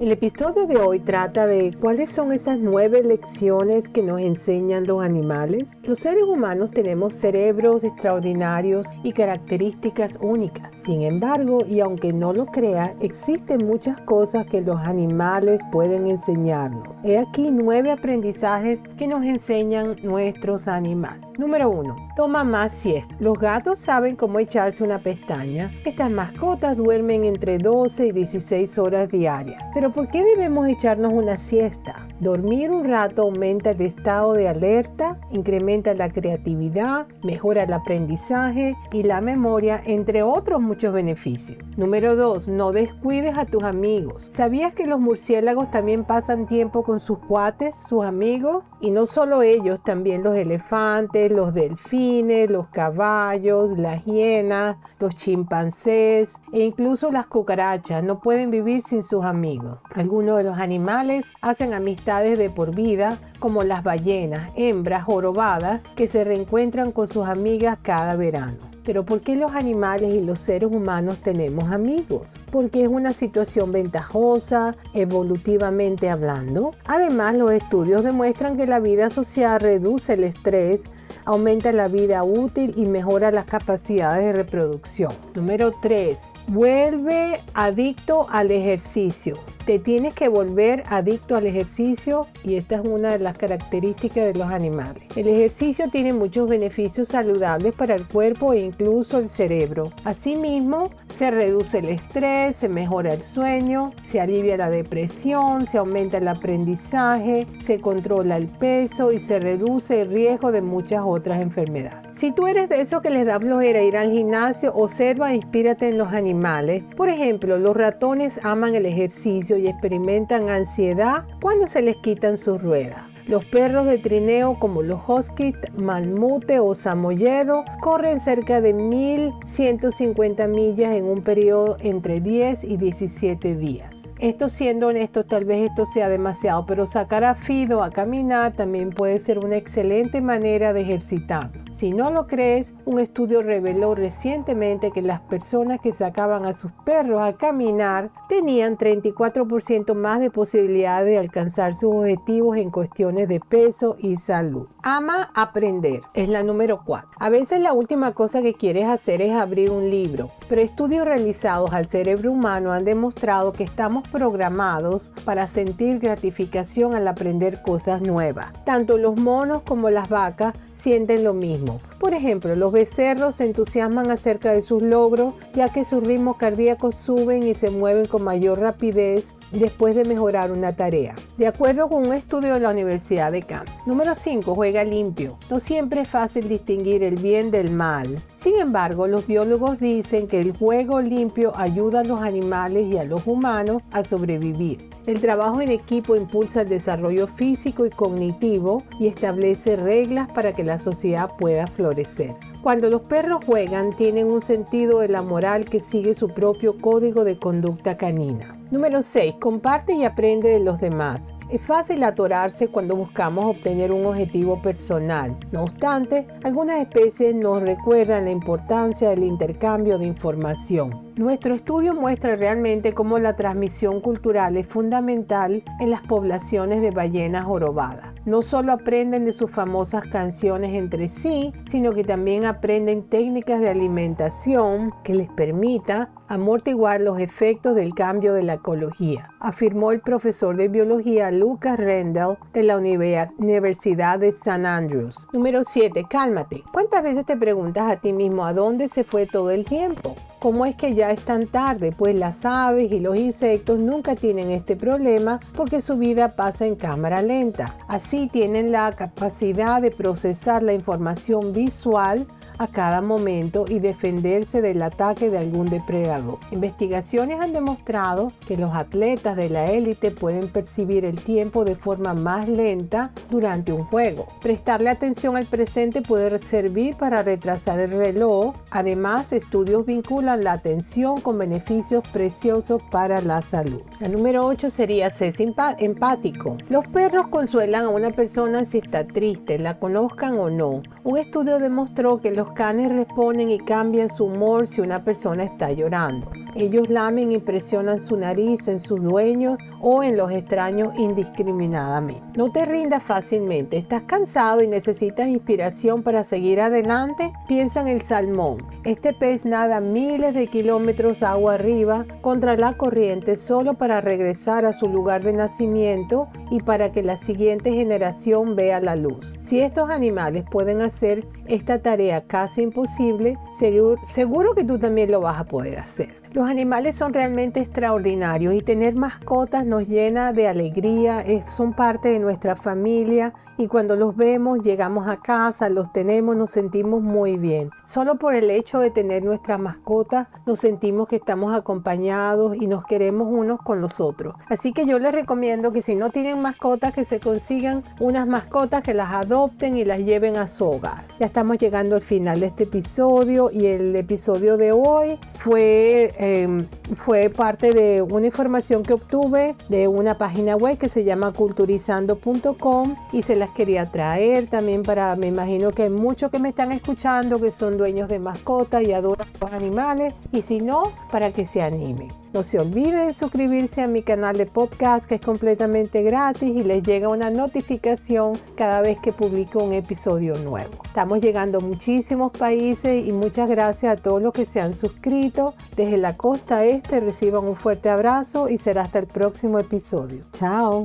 El episodio de hoy trata de cuáles son esas nueve lecciones que nos enseñan los animales. Los seres humanos tenemos cerebros extraordinarios y características únicas. Sin embargo, y aunque no lo crea, existen muchas cosas que los animales pueden enseñarnos. He aquí nueve aprendizajes que nos enseñan nuestros animales. Número uno, toma más siesta. Los gatos saben cómo echarse una pestaña. Estas mascotas duermen entre 12 y 16 horas diarias. Pero ¿por qué debemos echarnos una siesta? Dormir un rato aumenta el estado de alerta, incrementa la creatividad, mejora el aprendizaje y la memoria, entre otros muchos beneficios. Número 2. No descuides a tus amigos. ¿Sabías que los murciélagos también pasan tiempo con sus cuates, sus amigos? Y no solo ellos, también los elefantes, los delfines, los caballos, las hienas, los chimpancés e incluso las cucarachas no pueden vivir sin sus amigos. Algunos de los animales hacen amistades de por vida, como las ballenas, hembras jorobadas que se reencuentran con sus amigas cada verano. Pero ¿por qué los animales y los seres humanos tenemos amigos? Porque es una situación ventajosa, evolutivamente hablando. Además, los estudios demuestran que la vida social reduce el estrés, aumenta la vida útil y mejora las capacidades de reproducción. Número 3. Vuelve adicto al ejercicio te tienes que volver adicto al ejercicio y esta es una de las características de los animales. El ejercicio tiene muchos beneficios saludables para el cuerpo e incluso el cerebro. Asimismo, se reduce el estrés, se mejora el sueño, se alivia la depresión, se aumenta el aprendizaje, se controla el peso y se reduce el riesgo de muchas otras enfermedades. Si tú eres de esos que les da flojera ir al gimnasio, observa e inspírate en los animales. Por ejemplo, los ratones aman el ejercicio y experimentan ansiedad cuando se les quitan sus ruedas. Los perros de trineo como los huskies, malmute o samoyedo corren cerca de 1150 millas en un periodo entre 10 y 17 días. Esto siendo honesto, tal vez esto sea demasiado, pero sacar a Fido a caminar también puede ser una excelente manera de ejercitar. Si no lo crees, un estudio reveló recientemente que las personas que sacaban a sus perros a caminar tenían 34% más de posibilidades de alcanzar sus objetivos en cuestiones de peso y salud. Ama aprender, es la número 4. A veces la última cosa que quieres hacer es abrir un libro, pero estudios realizados al cerebro humano han demostrado que estamos programados para sentir gratificación al aprender cosas nuevas. Tanto los monos como las vacas sienten lo mismo. Por ejemplo, los becerros se entusiasman acerca de sus logros ya que sus ritmos cardíacos suben y se mueven con mayor rapidez después de mejorar una tarea. De acuerdo con un estudio de la Universidad de Camp. Número 5. Juega limpio. No siempre es fácil distinguir el bien del mal. Sin embargo, los biólogos dicen que el juego limpio ayuda a los animales y a los humanos a sobrevivir. El trabajo en equipo impulsa el desarrollo físico y cognitivo y establece reglas para que la sociedad pueda florecer. Cuando los perros juegan, tienen un sentido de la moral que sigue su propio código de conducta canina. Número 6. Comparte y aprende de los demás. Es fácil atorarse cuando buscamos obtener un objetivo personal. No obstante, algunas especies nos recuerdan la importancia del intercambio de información. Nuestro estudio muestra realmente cómo la transmisión cultural es fundamental en las poblaciones de ballenas jorobadas. No solo aprenden de sus famosas canciones entre sí, sino que también aprenden técnicas de alimentación que les permita amortiguar los efectos del cambio de la ecología, afirmó el profesor de biología Lucas Rendell de la Universidad de St. Andrews. Número 7. Cálmate. ¿Cuántas veces te preguntas a ti mismo a dónde se fue todo el tiempo? ¿Cómo es que ya es tan tarde? Pues las aves y los insectos nunca tienen este problema porque su vida pasa en cámara lenta. Así tienen la capacidad de procesar la información visual a cada momento y defenderse del ataque de algún depredador. Investigaciones han demostrado que los atletas de la élite pueden percibir el tiempo de forma más lenta durante un juego. Prestarle atención al presente puede servir para retrasar el reloj. Además, estudios vinculan la atención con beneficios preciosos para la salud. La número 8 sería ser empático. Los perros consuelan a una persona si está triste, la conozcan o no. Un estudio demostró que los canes responden y cambian su humor si una persona está llorando. Ellos lamen y presionan su nariz en sus dueños o en los extraños indiscriminadamente. No te rindas fácilmente. ¿Estás cansado y necesitas inspiración para seguir adelante? Piensa en el salmón. Este pez nada miles de kilómetros agua arriba contra la corriente solo para regresar a su lugar de nacimiento y para que la siguiente generación vea la luz. Si estos animales pueden hacer esta tarea casi imposible, seguro, seguro que tú también lo vas a poder hacer. Los animales son realmente extraordinarios y tener mascotas nos llena de alegría, son parte de nuestra familia y cuando los vemos llegamos a casa, los tenemos, nos sentimos muy bien. Solo por el hecho de tener nuestras mascotas nos sentimos que estamos acompañados y nos queremos unos con los otros. Así que yo les recomiendo que si no tienen mascotas que se consigan unas mascotas que las adopten y las lleven a su hogar. Ya estamos llegando al final de este episodio y el episodio de hoy fue Em, fue parte de una información que obtuve de una página web que se llama culturizando.com y se las quería traer también para, me imagino que hay muchos que me están escuchando que son dueños de mascotas y adoran los animales y si no, para que se animen. No se olviden de suscribirse a mi canal de podcast que es completamente gratis y les llega una notificación cada vez que publico un episodio nuevo. Estamos llegando a muchísimos países y muchas gracias a todos los que se han suscrito. Desde la costa este reciban un fuerte abrazo y será hasta el próximo episodio. Chao.